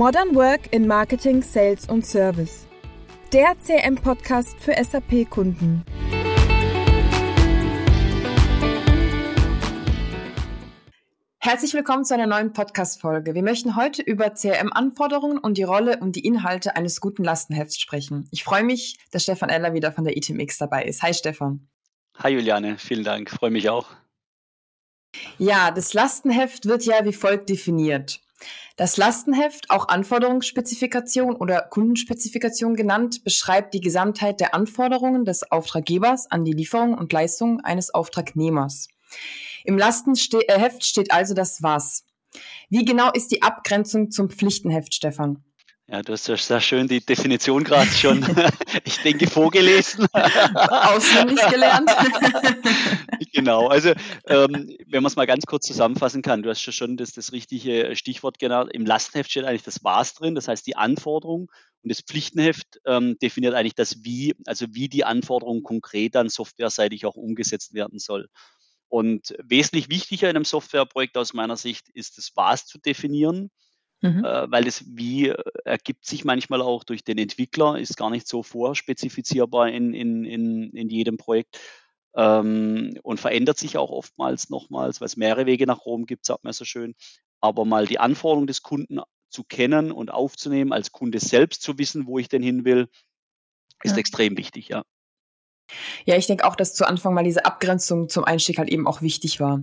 Modern Work in Marketing, Sales und Service. Der CM-Podcast für SAP-Kunden. Herzlich willkommen zu einer neuen Podcast-Folge. Wir möchten heute über CRM-Anforderungen und die Rolle und die Inhalte eines guten Lastenhefts sprechen. Ich freue mich, dass Stefan Eller wieder von der ITMX dabei ist. Hi Stefan. Hi Juliane, vielen Dank. Freue mich auch. Ja, das Lastenheft wird ja wie folgt definiert. Das Lastenheft, auch Anforderungsspezifikation oder Kundenspezifikation genannt, beschreibt die Gesamtheit der Anforderungen des Auftraggebers an die Lieferung und Leistung eines Auftragnehmers. Im Lastenheft steht also das Was. Wie genau ist die Abgrenzung zum Pflichtenheft, Stefan? Ja, du hast ja sehr schön die Definition gerade schon, ich denke, vorgelesen. Auswendig gelernt. genau, also ähm, wenn man es mal ganz kurz zusammenfassen kann, du hast ja schon das, das richtige Stichwort genannt. Im Lastenheft steht eigentlich das Was drin, das heißt die Anforderung. Und das Pflichtenheft ähm, definiert eigentlich das Wie, also wie die Anforderung konkret dann softwareseitig auch umgesetzt werden soll. Und wesentlich wichtiger in einem Softwareprojekt aus meiner Sicht ist das Was zu definieren Mhm. Äh, weil das Wie äh, ergibt sich manchmal auch durch den Entwickler, ist gar nicht so vorspezifizierbar in, in, in, in jedem Projekt ähm, und verändert sich auch oftmals nochmals, weil es mehrere Wege nach Rom gibt, sagt man so schön. Aber mal die Anforderungen des Kunden zu kennen und aufzunehmen, als Kunde selbst zu wissen, wo ich denn hin will, ist ja. extrem wichtig, ja. Ja, ich denke auch, dass zu Anfang mal diese Abgrenzung zum Einstieg halt eben auch wichtig war.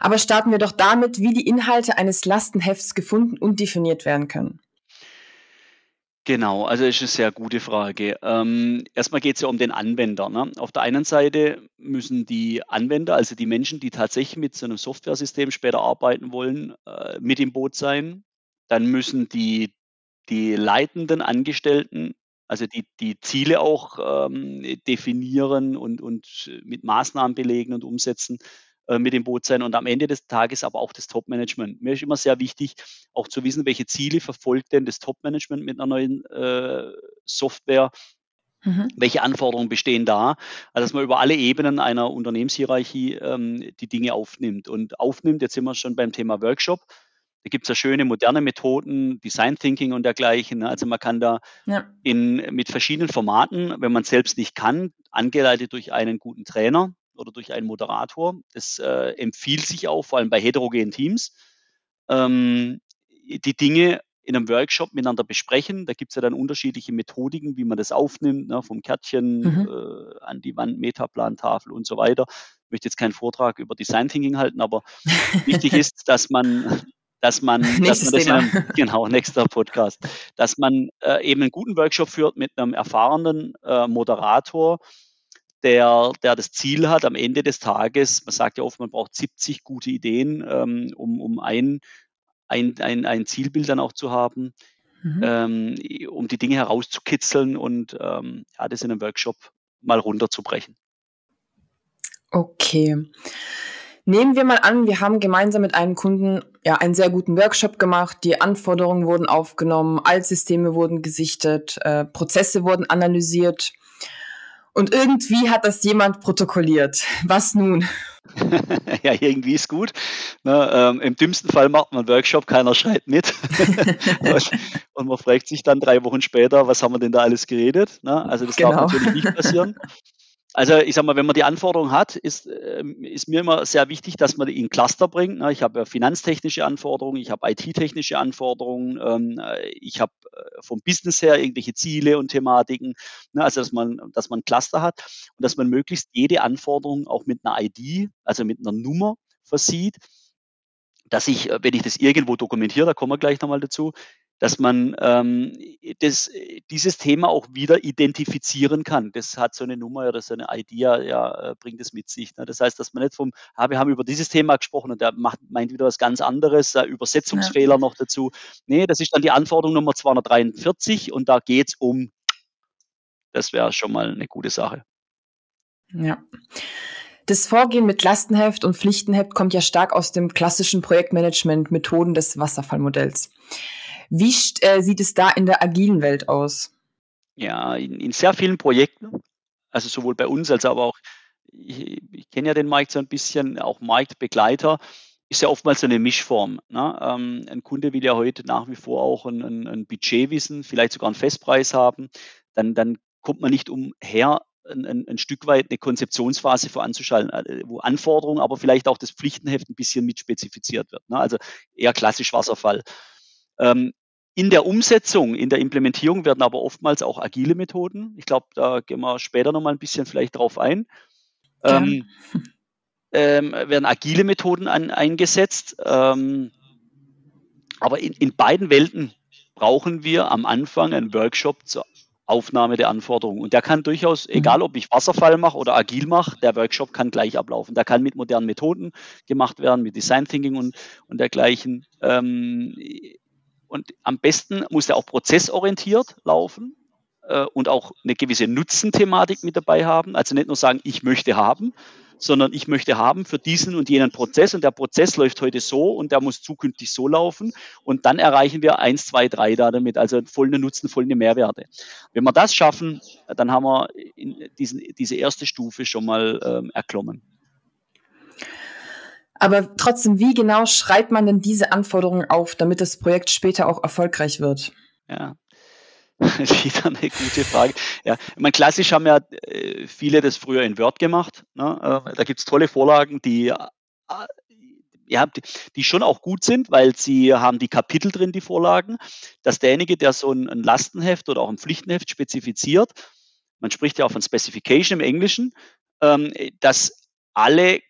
Aber starten wir doch damit, wie die Inhalte eines Lastenhefts gefunden und definiert werden können. Genau, also ist eine sehr gute Frage. Ähm, erstmal geht es ja um den Anwender. Ne? Auf der einen Seite müssen die Anwender, also die Menschen, die tatsächlich mit so einem Softwaresystem später arbeiten wollen, äh, mit im Boot sein. Dann müssen die, die leitenden Angestellten, also die, die Ziele auch ähm, definieren und, und mit Maßnahmen belegen und umsetzen. Äh, mit dem Boot sein und am Ende des Tages aber auch das Top-Management. Mir ist immer sehr wichtig, auch zu wissen, welche Ziele verfolgt denn das Top-Management mit einer neuen äh, Software. Mhm. Welche Anforderungen bestehen da? Also, dass man über alle Ebenen einer Unternehmenshierarchie ähm, die Dinge aufnimmt. Und aufnimmt, jetzt sind wir schon beim Thema Workshop. Da gibt es ja schöne moderne Methoden, Design Thinking und dergleichen. Ne? Also man kann da ja. in, mit verschiedenen Formaten, wenn man selbst nicht kann, angeleitet durch einen guten Trainer, oder durch einen Moderator. Das äh, empfiehlt sich auch, vor allem bei heterogenen Teams, ähm, die Dinge in einem Workshop miteinander besprechen. Da gibt es ja dann unterschiedliche Methodiken, wie man das aufnimmt, ne, vom Kärtchen mhm. äh, an die Wand, Metaplantafel und so weiter. Ich möchte jetzt keinen Vortrag über Design Thinking halten, aber wichtig ist, dass man dass man, dass man das Thema. genau, nächster Podcast, dass man äh, eben einen guten Workshop führt mit einem erfahrenen äh, Moderator, der, der das Ziel hat, am Ende des Tages, man sagt ja oft, man braucht 70 gute Ideen, ähm, um, um ein, ein, ein, ein Zielbild dann auch zu haben, mhm. ähm, um die Dinge herauszukitzeln und ähm, ja, das in einem Workshop mal runterzubrechen. Okay. Nehmen wir mal an, wir haben gemeinsam mit einem Kunden ja einen sehr guten Workshop gemacht, die Anforderungen wurden aufgenommen, Altsysteme wurden gesichtet, äh, Prozesse wurden analysiert. Und irgendwie hat das jemand protokolliert. Was nun? ja, irgendwie ist gut. Ne, ähm, Im dümmsten Fall macht man einen Workshop, keiner schreibt mit. und man fragt sich dann drei Wochen später, was haben wir denn da alles geredet? Ne? Also das genau. darf natürlich nicht passieren. Also ich sag mal, wenn man die Anforderungen hat, ist, ähm, ist mir immer sehr wichtig, dass man die in Cluster bringt. Ne? Ich habe ja finanztechnische Anforderungen, ich habe IT-technische Anforderungen, ähm, ich habe äh, vom Business her irgendwelche Ziele und Thematiken. Ne? Also dass man, dass man Cluster hat und dass man möglichst jede Anforderung auch mit einer ID, also mit einer Nummer versieht, dass ich, äh, wenn ich das irgendwo dokumentiere, da kommen wir gleich nochmal dazu, dass man ähm, das, dieses Thema auch wieder identifizieren kann. Das hat so eine Nummer oder so eine Idea, ja, äh, bringt es mit sich. Ne? Das heißt, dass man nicht vom, ah, wir haben über dieses Thema gesprochen und der macht, meint wieder was ganz anderes, äh, Übersetzungsfehler ja. noch dazu. Nee, das ist dann die Anforderung Nummer 243 und da geht's um, das wäre schon mal eine gute Sache. Ja. Das Vorgehen mit Lastenheft und Pflichtenheft kommt ja stark aus dem klassischen Projektmanagement-Methoden des Wasserfallmodells. Wie äh, sieht es da in der agilen Welt aus? Ja, in, in sehr vielen Projekten, also sowohl bei uns als aber auch, ich, ich kenne ja den Markt so ein bisschen, auch Marktbegleiter, ist ja oftmals eine Mischform. Ne? Ähm, ein Kunde will ja heute nach wie vor auch ein, ein, ein, Budget wissen, vielleicht sogar einen Festpreis haben. Dann, dann kommt man nicht umher, ein, ein, ein Stück weit eine Konzeptionsphase voranzuschalten, äh, wo Anforderungen, aber vielleicht auch das Pflichtenheft ein bisschen mit spezifiziert wird. Ne? Also eher klassisch Wasserfall. Ähm, in der Umsetzung, in der Implementierung werden aber oftmals auch agile Methoden. Ich glaube, da gehen wir später nochmal ein bisschen vielleicht drauf ein. Ähm, ähm, werden agile Methoden an, eingesetzt. Ähm, aber in, in beiden Welten brauchen wir am Anfang einen Workshop zur Aufnahme der Anforderungen. Und der kann durchaus, mhm. egal ob ich Wasserfall mache oder agil mache, der Workshop kann gleich ablaufen. Der kann mit modernen Methoden gemacht werden, mit Design Thinking und, und dergleichen. Und am besten muss der auch prozessorientiert laufen äh, und auch eine gewisse Nutzenthematik mit dabei haben. Also nicht nur sagen, ich möchte haben, sondern ich möchte haben für diesen und jenen Prozess und der Prozess läuft heute so und der muss zukünftig so laufen und dann erreichen wir eins, zwei, drei da damit, also volle Nutzen, volle Mehrwerte. Wenn wir das schaffen, dann haben wir diesen, diese erste Stufe schon mal ähm, erklommen. Aber trotzdem, wie genau schreibt man denn diese Anforderungen auf, damit das Projekt später auch erfolgreich wird? Ja, Wieder eine gute Frage. Ja, ich meine, klassisch haben ja äh, viele das früher in Word gemacht. Ne? Äh, da gibt es tolle Vorlagen, die äh, ja, die, schon auch gut sind, weil sie haben die Kapitel drin, die Vorlagen, dass derjenige, der so ein, ein Lastenheft oder auch ein Pflichtenheft spezifiziert, man spricht ja auch von Specification im Englischen, ähm, dass alle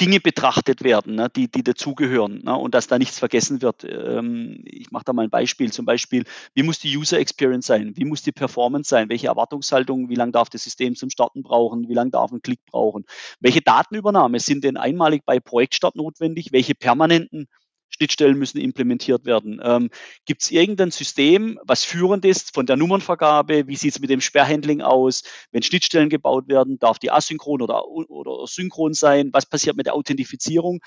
Dinge betrachtet werden, ne, die, die dazugehören ne, und dass da nichts vergessen wird. Ähm, ich mache da mal ein Beispiel. Zum Beispiel, wie muss die User Experience sein? Wie muss die Performance sein? Welche Erwartungshaltung? Wie lange darf das System zum Starten brauchen? Wie lange darf ein Klick brauchen? Welche Datenübernahme sind denn einmalig bei Projektstart notwendig? Welche permanenten Schnittstellen müssen implementiert werden. Ähm, Gibt es irgendein System, was führend ist von der Nummernvergabe? Wie sieht es mit dem Sperrhandling aus? Wenn Schnittstellen gebaut werden, darf die asynchron oder, oder synchron sein? Was passiert mit der Authentifizierung?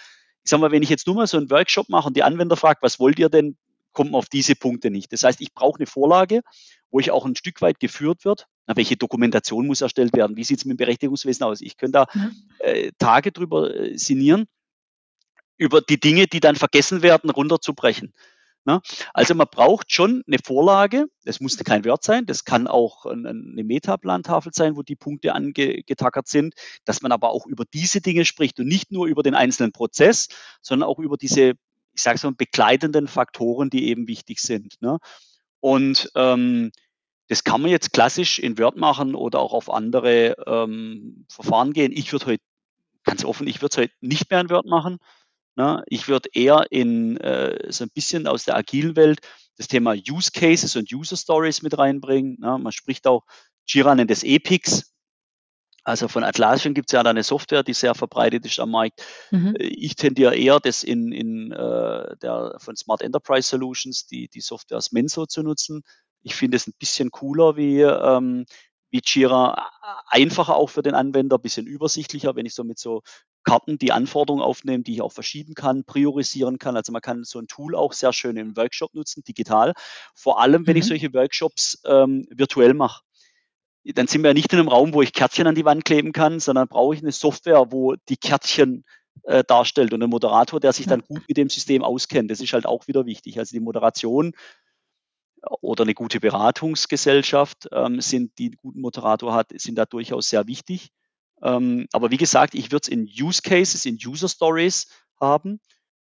Ich sage mal, wenn ich jetzt nur mal so einen Workshop mache und die Anwender fragt, was wollt ihr denn, kommt man auf diese Punkte nicht. Das heißt, ich brauche eine Vorlage, wo ich auch ein Stück weit geführt wird. Na, welche Dokumentation muss erstellt werden? Wie sieht es mit dem Berechtigungswesen aus? Ich könnte da äh, Tage drüber äh, sinnieren über die Dinge, die dann vergessen werden, runterzubrechen. Ne? Also man braucht schon eine Vorlage, das muss kein Wert sein, das kann auch eine Metaplantafel sein, wo die Punkte angetackert sind, dass man aber auch über diese Dinge spricht und nicht nur über den einzelnen Prozess, sondern auch über diese, ich sage so, begleitenden Faktoren, die eben wichtig sind. Ne? Und ähm, das kann man jetzt klassisch in Word machen oder auch auf andere ähm, Verfahren gehen. Ich würde heute, ganz offen, ich würde es heute nicht mehr in Word machen, Ne? Ich würde eher in äh, so ein bisschen aus der agilen Welt das Thema Use Cases und User Stories mit reinbringen. Ne? Man spricht auch, Jira nennt es Epics. Also von Atlassian gibt es ja da eine Software, die sehr verbreitet ist am Markt. Mhm. Äh, ich tendiere eher, das in, in äh, der von Smart Enterprise Solutions, die, die Software als Menso zu nutzen. Ich finde es ein bisschen cooler wie, ähm, wie Jira, einfacher auch für den Anwender, ein bisschen übersichtlicher, wenn ich so mit so Karten die Anforderungen aufnehmen, die ich auch verschieben kann, priorisieren kann. Also man kann so ein Tool auch sehr schön im Workshop nutzen, digital. Vor allem, wenn mhm. ich solche Workshops ähm, virtuell mache. Dann sind wir ja nicht in einem Raum, wo ich Kärtchen an die Wand kleben kann, sondern brauche ich eine Software, wo die Kärtchen äh, darstellt und einen Moderator, der sich dann gut mit dem System auskennt. Das ist halt auch wieder wichtig. Also die Moderation oder eine gute Beratungsgesellschaft ähm, sind, die einen guten Moderator hat, sind da durchaus sehr wichtig. Ähm, aber wie gesagt, ich würde es in Use Cases, in User Stories haben.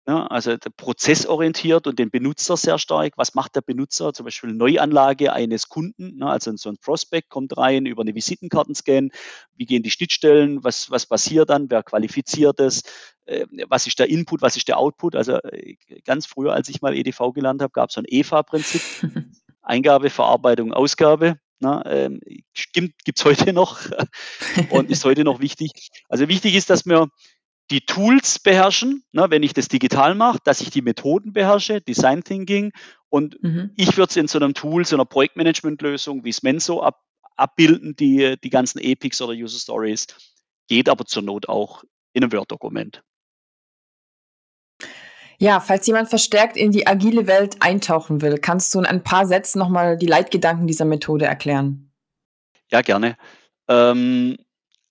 Ja, also prozessorientiert und den Benutzer sehr stark. Was macht der Benutzer? Zum Beispiel Neuanlage eines Kunden, ne, also so ein Prospect kommt rein über eine Visitenkartenscan. Wie gehen die Schnittstellen? Was, was passiert dann? Wer qualifiziert es? Äh, was ist der Input? Was ist der Output? Also äh, ganz früher, als ich mal EDV gelernt habe, gab es so ein EFA-Prinzip. Eingabe, Verarbeitung, Ausgabe. Na, ähm, gibt es heute noch und ist heute noch wichtig. Also wichtig ist, dass wir die Tools beherrschen, ne, wenn ich das digital mache, dass ich die Methoden beherrsche, Design Thinking und mhm. ich würde es in so einem Tool, so einer Projektmanagement-Lösung wie Smenso ab, abbilden, die, die ganzen Epics oder User Stories, geht aber zur Not auch in einem Word-Dokument. Ja, falls jemand verstärkt in die agile Welt eintauchen will, kannst du in ein paar Sätzen nochmal die Leitgedanken dieser Methode erklären? Ja, gerne. Ähm,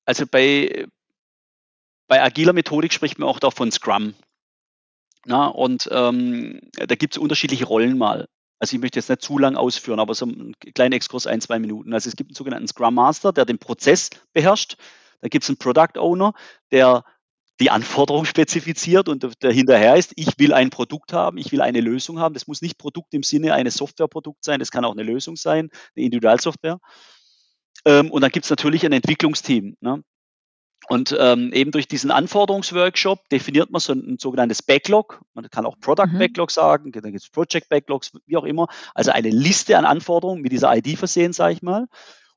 also bei, bei agiler Methodik spricht man auch da von Scrum. Na, und ähm, da gibt es unterschiedliche Rollen mal. Also ich möchte jetzt nicht zu lang ausführen, aber so ein kleiner Exkurs, ein, zwei Minuten. Also es gibt einen sogenannten Scrum Master, der den Prozess beherrscht. Da gibt es einen Product Owner, der die Anforderung spezifiziert und der hinterher ist, ich will ein Produkt haben, ich will eine Lösung haben. Das muss nicht Produkt im Sinne eines Softwareprodukts sein, das kann auch eine Lösung sein, eine Individualsoftware. Ähm, und dann gibt es natürlich ein Entwicklungsteam. Ne? Und ähm, eben durch diesen Anforderungsworkshop definiert man so ein, ein sogenanntes Backlog. Man kann auch Product mhm. Backlog sagen, dann gibt es Project Backlogs, wie auch immer. Also eine Liste an Anforderungen mit dieser ID versehen, sage ich mal.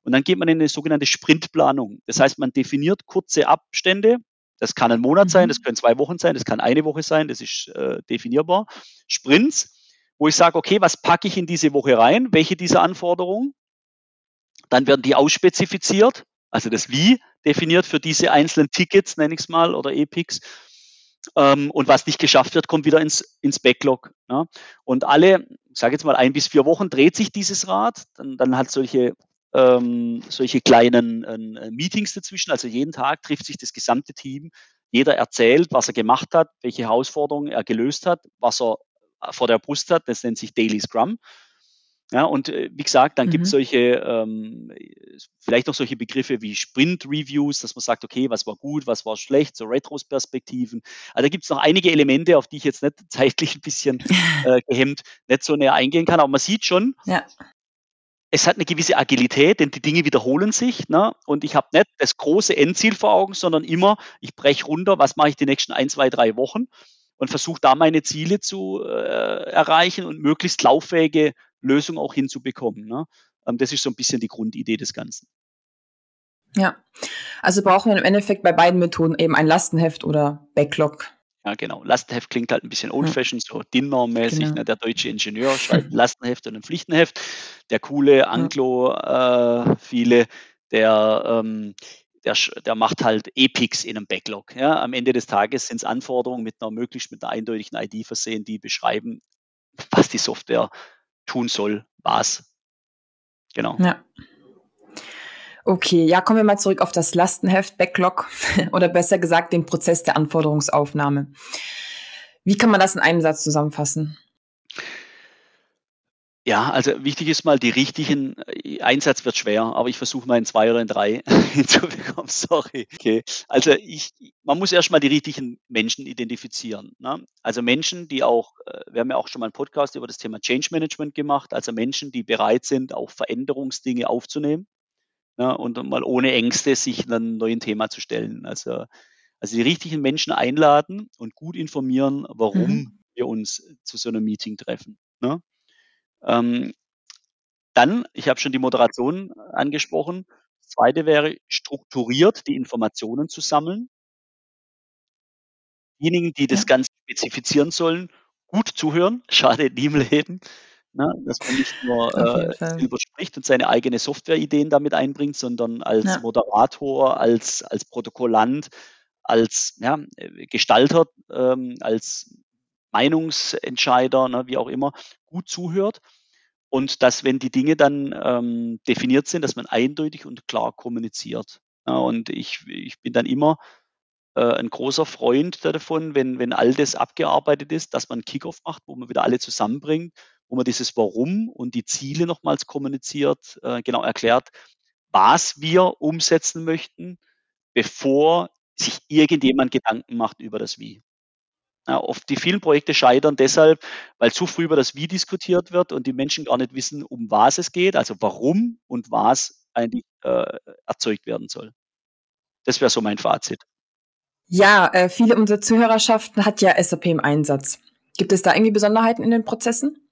Und dann geht man in eine sogenannte Sprintplanung. Das heißt, man definiert kurze Abstände. Das kann ein Monat sein, das mhm. können zwei Wochen sein, das kann eine Woche sein, das ist äh, definierbar. Sprints, wo ich sage, okay, was packe ich in diese Woche rein? Welche dieser Anforderungen? Dann werden die ausspezifiziert, also das Wie definiert für diese einzelnen Tickets, nenne ich es mal, oder Epics. Ähm, und was nicht geschafft wird, kommt wieder ins, ins Backlog. Ja. Und alle, ich sage jetzt mal ein bis vier Wochen dreht sich dieses Rad, dann, dann hat solche ähm, solche kleinen äh, Meetings dazwischen. Also jeden Tag trifft sich das gesamte Team. Jeder erzählt, was er gemacht hat, welche Herausforderungen er gelöst hat, was er vor der Brust hat. Das nennt sich Daily Scrum. Ja, und äh, wie gesagt, dann mhm. gibt es solche, ähm, vielleicht noch solche Begriffe wie Sprint-Reviews, dass man sagt, okay, was war gut, was war schlecht, so Retrospektiven. Also da gibt es noch einige Elemente, auf die ich jetzt nicht zeitlich ein bisschen äh, gehemmt nicht so näher eingehen kann, aber man sieht schon, ja. Es hat eine gewisse Agilität, denn die Dinge wiederholen sich. Ne? Und ich habe nicht das große Endziel vor Augen, sondern immer, ich breche runter, was mache ich die nächsten ein, zwei, drei Wochen und versuche da meine Ziele zu äh, erreichen und möglichst lauffähige Lösung auch hinzubekommen. Ne? Ähm, das ist so ein bisschen die Grundidee des Ganzen. Ja, also brauchen wir im Endeffekt bei beiden Methoden eben ein Lastenheft oder Backlog. Ja, genau. Lastenheft klingt halt ein bisschen old-fashioned, so DIN-mäßig. Genau. Ne? Der deutsche Ingenieur schreibt ein Lastenheft und ein Pflichtenheft. Der coole Anglo, äh, viele, der, ähm, der, der macht halt Epics in einem Backlog. Ja? Am Ende des Tages sind es Anforderungen mit einer möglichst mit einer eindeutigen ID versehen, die beschreiben, was die Software tun soll, was. Genau. Ja. Okay, ja, kommen wir mal zurück auf das Lastenheft, Backlog oder besser gesagt den Prozess der Anforderungsaufnahme. Wie kann man das in einem Satz zusammenfassen? Ja, also wichtig ist mal die richtigen, äh, Einsatz wird schwer, aber ich versuche mal in zwei oder in drei hinzubekommen, sorry. Okay. Also ich, man muss erstmal die richtigen Menschen identifizieren. Ne? Also Menschen, die auch, äh, wir haben ja auch schon mal einen Podcast über das Thema Change Management gemacht, also Menschen, die bereit sind, auch Veränderungsdinge aufzunehmen ne? und mal ohne Ängste sich einem neuen Thema zu stellen. Also, also die richtigen Menschen einladen und gut informieren, warum mhm. wir uns zu so einem Meeting treffen. Ne? Ähm, dann, ich habe schon die Moderation angesprochen. Das zweite wäre, strukturiert die Informationen zu sammeln. Diejenigen, die das ja. Ganze spezifizieren sollen, gut zuhören, schadet nie im Leben. Ne, dass man nicht nur äh, überspricht und seine eigene Softwareideen damit einbringt, sondern als ja. Moderator, als, als Protokollant, als ja, Gestalter, ähm, als Meinungsentscheider, ne, wie auch immer, gut zuhört und dass, wenn die Dinge dann ähm, definiert sind, dass man eindeutig und klar kommuniziert. Ja, und ich, ich bin dann immer äh, ein großer Freund davon, wenn, wenn all das abgearbeitet ist, dass man Kickoff macht, wo man wieder alle zusammenbringt, wo man dieses Warum und die Ziele nochmals kommuniziert, äh, genau erklärt, was wir umsetzen möchten, bevor sich irgendjemand Gedanken macht über das Wie. Ja, oft die vielen Projekte scheitern deshalb, weil zu früh über das Wie diskutiert wird und die Menschen gar nicht wissen, um was es geht, also warum und was eigentlich äh, erzeugt werden soll. Das wäre so mein Fazit. Ja, äh, viele unserer Zuhörerschaften hat ja SAP im Einsatz. Gibt es da irgendwie Besonderheiten in den Prozessen?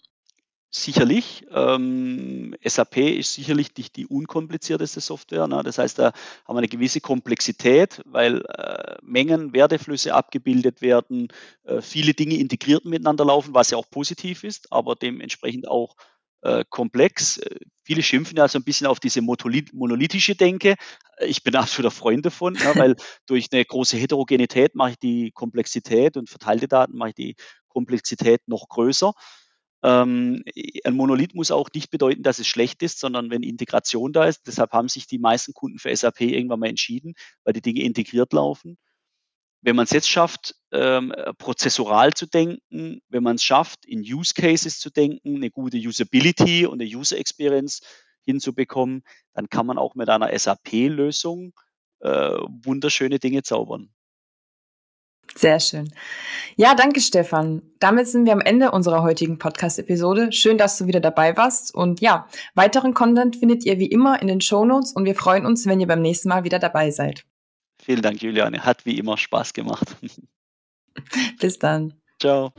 Sicherlich. Ähm, SAP ist sicherlich nicht die unkomplizierteste Software. Ne? Das heißt, da haben wir eine gewisse Komplexität, weil äh, Mengen, Werteflüsse abgebildet werden, äh, viele Dinge integriert miteinander laufen, was ja auch positiv ist, aber dementsprechend auch äh, komplex. Äh, viele schimpfen ja so ein bisschen auf diese monolithische Denke. Ich bin absoluter Freund davon, ne? weil durch eine große Heterogenität mache ich die Komplexität und verteilte Daten mache ich die Komplexität noch größer. Ähm, ein Monolith muss auch nicht bedeuten, dass es schlecht ist, sondern wenn Integration da ist. Deshalb haben sich die meisten Kunden für SAP irgendwann mal entschieden, weil die Dinge integriert laufen. wenn man es jetzt schafft, ähm, prozessoral zu denken, wenn man es schafft, in Use Cases zu denken, eine gute Usability und eine User Experience hinzubekommen, dann kann man auch mit einer SAP-Lösung äh, wunderschöne Dinge zaubern. Sehr schön. Ja, danke Stefan. Damit sind wir am Ende unserer heutigen Podcast-Episode. Schön, dass du wieder dabei warst. Und ja, weiteren Content findet ihr wie immer in den Show Notes und wir freuen uns, wenn ihr beim nächsten Mal wieder dabei seid. Vielen Dank, Juliane. Hat wie immer Spaß gemacht. Bis dann. Ciao.